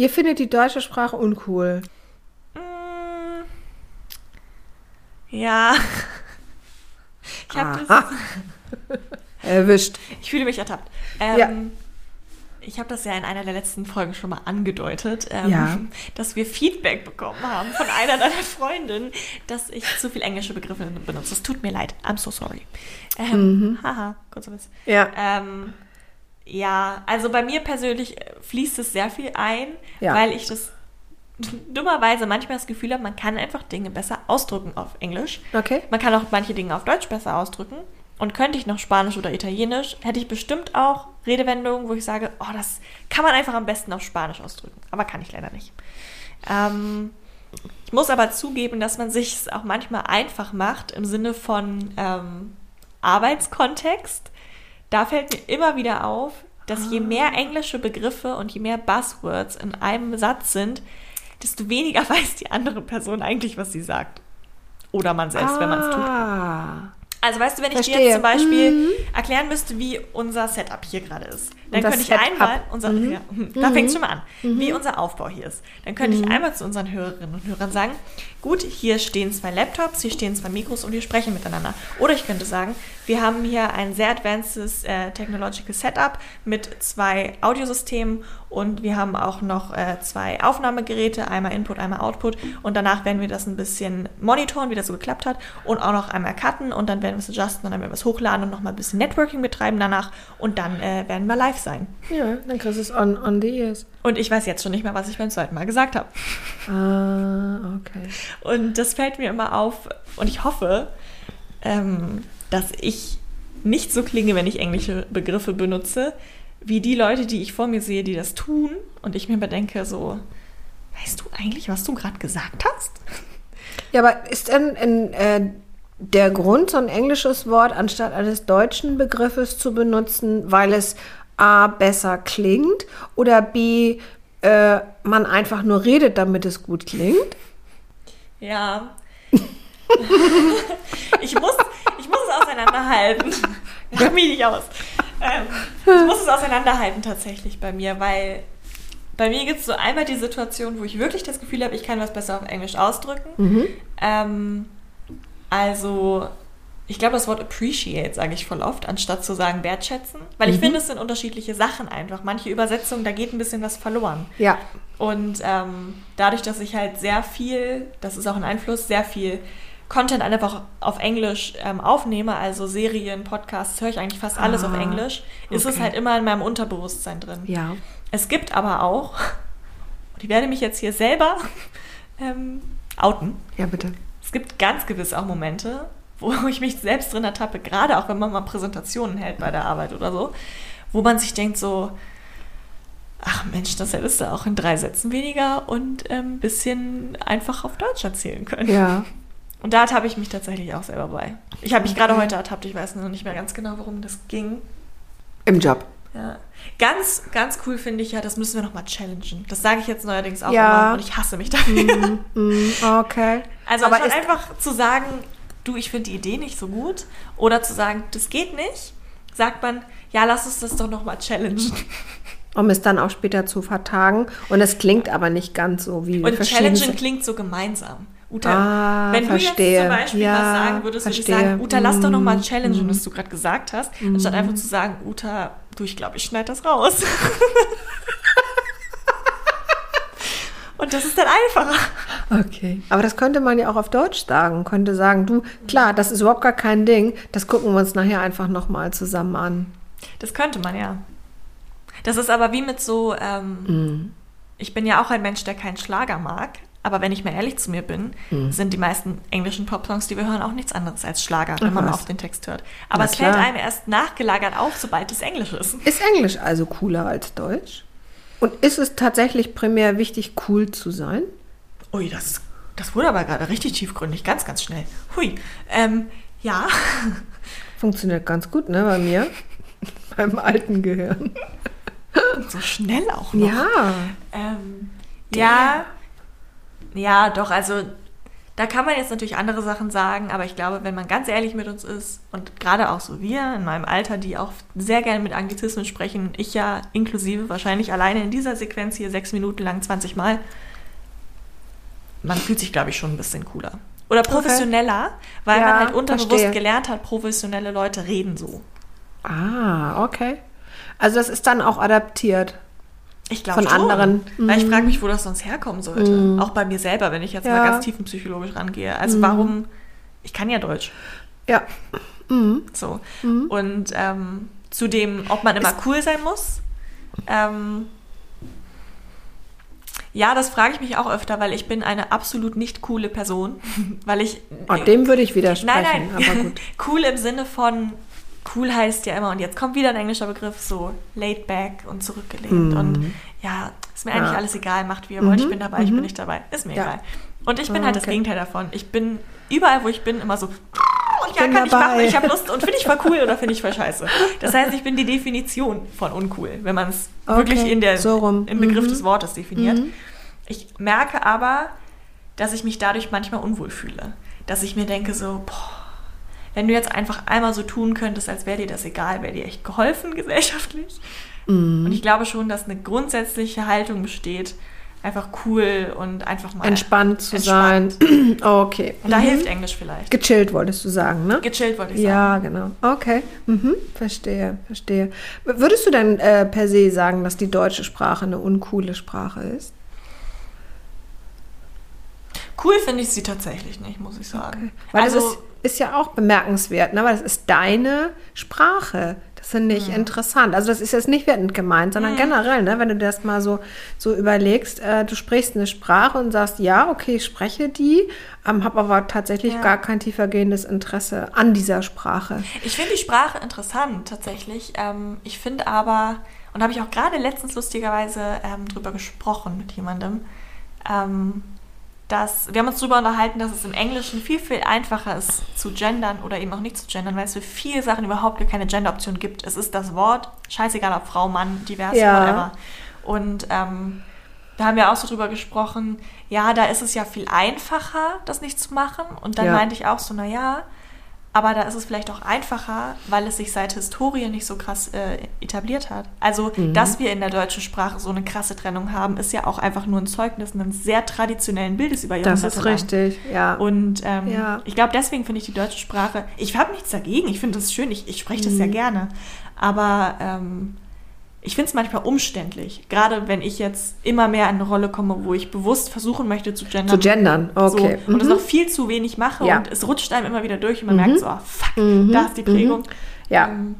Ihr findet die deutsche Sprache uncool. Mm, ja. Ich habe das. Erwischt. Ich fühle mich ertappt. Ähm, Ja. Ich habe das ja in einer der letzten Folgen schon mal angedeutet, ähm, Ja. dass wir Feedback bekommen haben von einer deiner Freundinnen, dass ich zu viel englische Begriffe benutze. Es tut mir leid. I'm so sorry. Ähm, Haha, kurzer Witz. Ja. Ähm, ja, also bei mir persönlich äh, fließt es sehr viel ein, Ja. weil ich das dummerweise manchmal das Gefühl habe, man kann einfach Dinge besser ausdrücken auf Englisch. Okay. Man kann auch manche Dinge auf Deutsch besser ausdrücken. Und könnte ich noch Spanisch oder Italienisch, hätte ich bestimmt auch Redewendungen, wo ich sage, oh, das kann man einfach am besten auf Spanisch ausdrücken. Aber kann ich leider nicht. Ähm, ich muss aber zugeben, dass man sich es auch manchmal einfach macht im Sinne von ähm, Arbeitskontext. Da fällt mir immer wieder auf, dass je mehr englische Begriffe und je mehr Buzzwords in einem Satz sind, desto weniger weiß die andere Person eigentlich, was sie sagt. Oder man selbst, wenn man es tut. Also weißt du, wenn ich dir Verstehe. jetzt zum Beispiel Mhm. erklären müsste, wie unser Setup hier gerade ist, dann könnte ich Setup. einmal, unser, Mhm. ja, da fängt es schon mal an, Mhm. wie unser Aufbau hier ist. Dann könnte ich einmal zu unseren Hörerinnen und Hörern sagen, gut, hier stehen zwei Laptops, hier stehen zwei Mikros und wir sprechen miteinander. Oder ich könnte sagen, wir haben hier ein sehr advancedes äh, Technological Setup mit zwei Audiosystemen und wir haben auch noch äh, zwei Aufnahmegeräte, einmal Input, einmal Output und danach werden wir das ein bisschen monitoren, wie das so geklappt hat und auch noch einmal cutten und dann werden wir es adjusten und dann werden wir es hochladen und nochmal ein bisschen Networking betreiben danach und dann äh, werden wir live sein. Ja, dann kriegst du es on, on the ears. Und ich weiß jetzt schon nicht mehr, was ich beim zweiten Mal gesagt habe. Ah, okay. Und das fällt mir immer auf und ich hoffe, ähm, dass ich nicht so klinge, wenn ich englische Begriffe benutze, wie die Leute, die ich vor mir sehe, die das tun und ich mir bedenke so, weißt du eigentlich, was du gerade gesagt hast? Ja, aber ist denn in, äh, der Grund, so ein englisches Wort anstatt eines deutschen Begriffes zu benutzen, weil es A besser klingt oder B äh, man einfach nur redet, damit es gut klingt? Ja. ich, muss, ich muss es auseinanderhalten. Mach mich nicht aus. Ähm, ich muss es auseinanderhalten tatsächlich bei mir, weil bei mir gibt es so einmal die Situation, wo ich wirklich das Gefühl habe, ich kann was besser auf Englisch ausdrücken. Mhm. Ähm, also, ich glaube, das Wort appreciate sage ich voll oft, anstatt zu sagen wertschätzen. Weil ich Mhm. finde, es sind unterschiedliche Sachen einfach. Manche Übersetzungen, da geht ein bisschen was verloren. Ja. Und ähm, dadurch, dass ich halt sehr viel, das ist auch ein Einfluss, sehr viel Content einfach auf Englisch ähm, aufnehme, also Serien, Podcasts, höre ich eigentlich fast alles auf Ah, Englisch, ist es okay. halt immer in meinem Unterbewusstsein drin. Ja. Es gibt aber auch, und ich werde mich jetzt hier selber ähm, outen, Ja, bitte. es gibt ganz gewiss auch Momente, wo ich mich selbst drin ertappe, gerade auch wenn man mal Präsentationen hält bei der Arbeit oder so, wo man sich denkt so, ach Mensch, das hättest du auch in drei Sätzen weniger und ein ähm, bisschen einfach auf Deutsch erzählen können. Ja. Und da ertappe ich mich tatsächlich auch selber bei. Ich habe mich gerade Okay. heute ertappt, ich weiß noch nicht mehr ganz genau, worum das ging. Im Job. Ja. Ganz, ganz cool finde ich ja, das müssen wir nochmal challengen. Das sage ich jetzt neuerdings auch Ja. immer und ich hasse mich dafür. Mm, okay. Also Aber ist- einfach zu sagen, du, ich finde die Idee nicht so gut, oder zu sagen, das geht nicht, sagt man, ja, lass uns das doch nochmal challengen. Um es dann auch später zu vertagen. Und es klingt aber nicht ganz so wie Und challengen klingt so gemeinsam. Uta, Ah, wenn verstehe. du jetzt zum Beispiel Ja, was sagen würdest, würde ich verstehe. sagen, Uta, lass doch nochmal Mm, challengen, mm. was du gerade gesagt hast, anstatt einfach zu sagen, Uta, du, ich glaube, ich schneide das raus. Und das ist dann einfacher. Okay. Aber das könnte man ja auch auf Deutsch sagen. Könnte sagen, du, klar, das ist überhaupt gar kein Ding. Das gucken wir uns nachher einfach nochmal zusammen an. Das könnte man ja. Das ist aber wie mit so, ähm, Mhm. ich bin ja auch ein Mensch, der keinen Schlager mag, Aber wenn ich mal ehrlich zu mir bin, Hm. sind die meisten englischen Popsongs, die wir hören, auch nichts anderes als Schlager, wenn Ach, man mal auf den Text hört. Aber es fällt klar. einem erst nachgelagert auf, sobald es Englisch ist. Ist Englisch also cooler als Deutsch? Und ist es tatsächlich primär wichtig, cool zu sein? Ui, das, das wurde aber gerade richtig tiefgründig, ganz, ganz schnell. Hui. Ähm, ja. Funktioniert ganz gut, ne, bei mir. Beim alten Gehirn. Und so schnell auch noch. Ja. Ähm, ja, ja, doch, also da kann man jetzt natürlich andere Sachen sagen, aber ich glaube, wenn man ganz ehrlich mit uns ist und gerade auch so wir in meinem Alter, die auch sehr gerne mit Anglizismen sprechen, ich ja inklusive, wahrscheinlich alleine in dieser Sequenz hier sechs Minuten lang 20 Mal, man fühlt sich, glaube ich, schon ein bisschen cooler. Oder professioneller, weil Ja, man halt unterbewusst verstehe. gelernt hat, professionelle Leute reden so. Ah, okay. Also das ist dann auch adaptiert. Ich glaube Von schon. anderen. Weil ich Mhm. frage mich, wo das sonst herkommen sollte. Auch bei mir selber, wenn ich jetzt Ja. mal ganz tiefenpsychologisch rangehe. Also warum, ich kann ja Deutsch. Ja. So. Und ähm, zu dem, ob man immer cool sein muss. Ähm, ja, das frage ich mich auch öfter, weil ich bin eine absolut nicht coole Person. weil ich. Oh, dem würde ich widersprechen, Nein, nein. aber gut. cool im Sinne von, cool heißt ja immer, und jetzt kommt wieder ein englischer Begriff, so laid back und zurückgelehnt. Und ja, ist mir eigentlich Mhm. Ja. alles egal, macht wie ihr wollt, ich bin dabei, ich bin nicht dabei, ist mir Ja. egal. Und ich bin halt das okay. Gegenteil davon. Ich bin überall, wo ich bin, immer so, und ja, bin kann ich dabei. machen, ich habe Lust und finde ich voll cool oder finde ich voll scheiße. Das heißt, ich bin die Definition von uncool, wenn man es Okay, wirklich in der, so rum. im Begriff Mhm. des Wortes definiert. Ich merke aber, dass ich mich dadurch manchmal unwohl fühle. Dass ich mir denke so, boah, wenn du jetzt einfach einmal so tun könntest, als wäre dir das egal, wäre dir echt geholfen gesellschaftlich. Mhm. Und ich glaube schon, dass eine grundsätzliche Haltung besteht, einfach cool und einfach mal Entspannt zu entspannt. sein. Okay. Und da Mhm. hilft Englisch vielleicht. Gechillt wolltest du sagen, ne? Gechillt wollte ich sagen. Ja, genau. Okay. Mhm. Verstehe, verstehe. Würdest du denn äh, per se sagen, dass die deutsche Sprache eine uncoole Sprache ist? Cool finde ich sie tatsächlich nicht, muss ich sagen. Weil also, das ist, ist ja auch bemerkenswert, ne? weil das ist deine Sprache. Das finde ich Mhm. interessant. Also das ist jetzt nicht wertend gemeint, sondern generell, ne? wenn du das mal so, so überlegst, äh, du sprichst eine Sprache und sagst, ja, okay, ich spreche die, ähm, habe aber tatsächlich Ja. gar kein tiefergehendes Interesse an dieser Sprache. Ich finde die Sprache interessant tatsächlich. Ähm, ich finde aber, und da habe ich auch gerade letztens lustigerweise ähm, drüber gesprochen mit jemandem, ähm, dass wir haben uns darüber unterhalten, dass es im Englischen viel, viel einfacher ist zu gendern oder eben auch nicht zu gendern, weil es für viele Sachen überhaupt gar keine Gender-Option gibt. Es ist das Wort, scheißegal ob Frau, Mann, divers, Ja. whatever. Und ähm, da haben wir auch so drüber gesprochen, ja, da ist es ja viel einfacher, das nicht zu machen. Und dann Ja. meinte ich auch so, na ja, aber da ist es vielleicht auch einfacher, weil es sich seit Historie nicht so krass äh, etabliert hat. Also, Mhm. dass wir in der deutschen Sprache so eine krasse Trennung haben, ist ja auch einfach nur ein Zeugnis eines sehr traditionellen Bildes über Das Jahrhunderte ist lang. richtig, ja. Und ähm, Ja. ich glaube, deswegen finde ich die deutsche Sprache, ich habe nichts dagegen, ich finde das schön, ich, ich spreche das Mhm. sehr gerne. Aber ähm, ich finde es manchmal umständlich, gerade wenn ich jetzt immer mehr in eine Rolle komme, wo ich bewusst versuchen möchte zu gendern. Zu gendern, okay. So, und es Mhm. noch viel zu wenig mache Ja. und es rutscht einem immer wieder durch und man merkt so, ah, fuck, Mhm. da ist die Prägung. Ja. Ähm,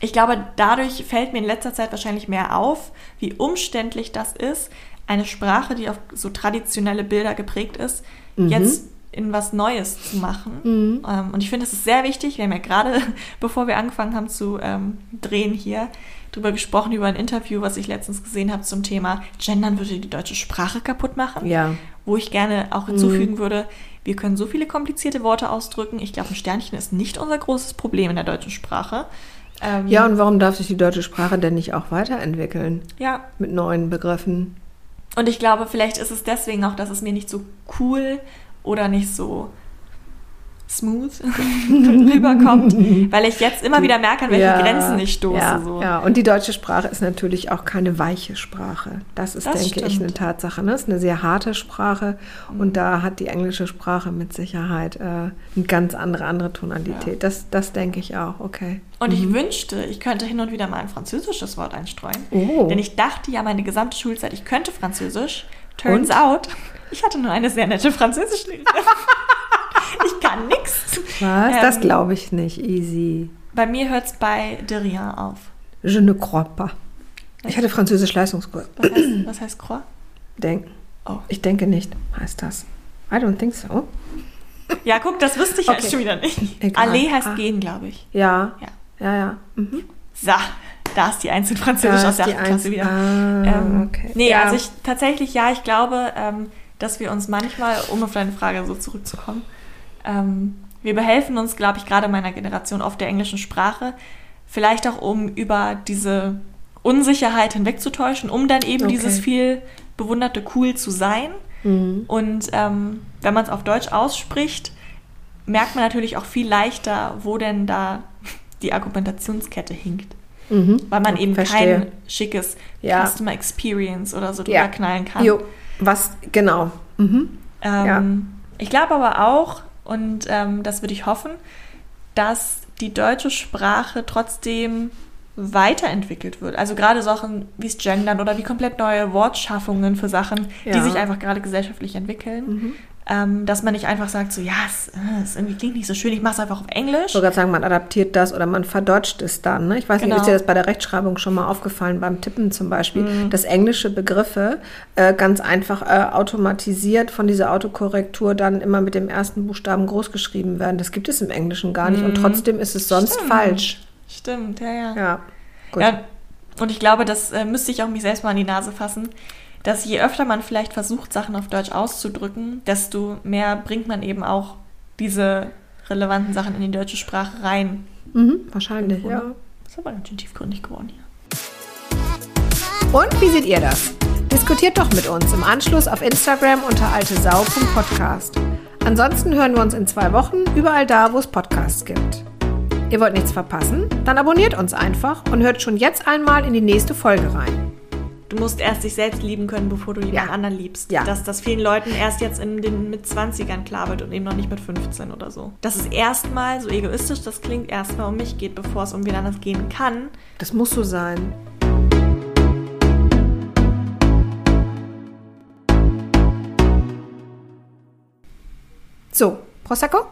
ich glaube, dadurch fällt mir in letzter Zeit wahrscheinlich mehr auf, wie umständlich das ist, eine Sprache, die auf so traditionelle Bilder geprägt ist, Mhm. jetzt in was Neues zu machen. Ähm, und ich finde, es ist sehr wichtig. Wir haben ja gerade, bevor wir angefangen haben zu ähm, drehen hier, drüber gesprochen, über ein Interview, was ich letztens gesehen habe zum Thema Gendern würde die deutsche Sprache kaputt machen Ja. wo ich gerne auch hinzufügen würde, wir können so viele komplizierte Worte ausdrücken. Ich glaube, ein Sternchen ist nicht unser großes Problem in der deutschen Sprache. Ähm, Ja, und warum darf sich die deutsche Sprache denn nicht auch weiterentwickeln? ja. Mit neuen Begriffen. Und ich glaube, vielleicht ist es deswegen auch, dass es mir nicht so cool oder nicht so smooth rüberkommt, weil ich jetzt immer wieder merke, an welche Ja, Grenzen ich stoße. Ja, so. ja, und die deutsche Sprache ist natürlich auch keine weiche Sprache. Das ist, Das denke ich, stimmt. eine Tatsache. Ne? Es ist eine sehr harte Sprache und da hat die englische Sprache mit Sicherheit äh, eine ganz andere, andere Tonalität. Das, das denke ich auch, okay. Und ich wünschte, ich könnte hin und wieder mal ein französisches Wort einstreuen. Oh. Denn ich dachte ja meine gesamte Schulzeit, ich könnte Französisch. Turns Und? out, ich hatte nur eine sehr nette Französischlehrerin. ich kann nichts. Was? das Ähm, glaube ich nicht. Easy. Bei mir hört es bei de rien auf. Je ne crois pas. Ich hatte Französisch Leistungskurs. Was heißt, was heißt Croix? Denken. Oh. Ich denke nicht, heißt das. I don't think so. Ja, guck, das wüsste ich Okay. jetzt schon wieder nicht. Egal. Aller heißt Ah. gehen, glaube ich. Ja. Ja. Ja, ja. Mhm. So, da ist die Eins in Französisch aus der ist die 8. Klasse wieder. Ah, ähm, okay. Nee, Ja. also ich tatsächlich, ja, ich glaube, ähm, dass wir uns manchmal, um auf deine Frage so zurückzukommen, ähm, wir behelfen uns, glaube ich, gerade meiner Generation oft der englischen Sprache, vielleicht auch um über diese Unsicherheit hinwegzutäuschen, um dann eben Okay. dieses viel bewunderte Cool zu sein. Mhm. Und ähm, wenn man es auf Deutsch ausspricht, merkt man natürlich auch viel leichter, wo denn da die Argumentationskette hinkt. Mhm. Weil man eben Verstehe. kein schickes Ja. Customer Experience oder so drüber Ja. knallen kann. Jo, was, genau. Mhm. Ähm, Ja. Ich glaube aber auch, und ähm, das würde ich hoffen, dass die deutsche Sprache trotzdem weiterentwickelt wird. Also gerade Sachen wie das Gendern oder wie komplett neue Wortschaffungen für Sachen, die Ja. sich einfach gerade gesellschaftlich entwickeln. Mhm. Ähm, dass man nicht einfach sagt, so ja, es, äh, es irgendwie klingt nicht so schön, ich mache es einfach auf Englisch. Ich gerade sagen, man adaptiert das oder man verdeutscht es dann. Ne? Ich weiß Genau. nicht, ist dir das bei der Rechtschreibung schon mal aufgefallen, beim Tippen zum Beispiel, Mhm. dass englische Begriffe äh, ganz einfach äh, automatisiert von dieser Autokorrektur dann immer mit dem ersten Buchstaben groß geschrieben werden. Das gibt es im Englischen gar nicht und trotzdem ist es sonst Mhm. Stimmt. falsch. Stimmt, ja, ja. Ja, gut. Ja, und ich glaube, das äh, müsste ich auch mich selbst mal an die Nase fassen, dass je öfter man vielleicht versucht, Sachen auf Deutsch auszudrücken, desto mehr bringt man eben auch diese relevanten Sachen in die deutsche Sprache rein. Mhm, wahrscheinlich, ja. Das ist aber ganz schön tiefgründig geworden hier. Und wie seht ihr das? Diskutiert doch mit uns im Anschluss auf Instagram unter altesau.podcast. Ansonsten hören wir uns in zwei Wochen überall da, wo es Podcasts gibt. Ihr wollt nichts verpassen? Dann abonniert uns einfach und hört schon jetzt einmal in die nächste Folge rein. Du musst erst dich selbst lieben können, bevor du jemand Ja. anderen liebst. Ja. Dass das vielen Leuten erst jetzt in den mit 20ern klar wird und eben noch nicht mit 15 oder so. Dass es erstmal, so egoistisch das klingt, erstmal um mich geht, bevor es um wen anders gehen kann. Das muss so sein. So, Prosecco?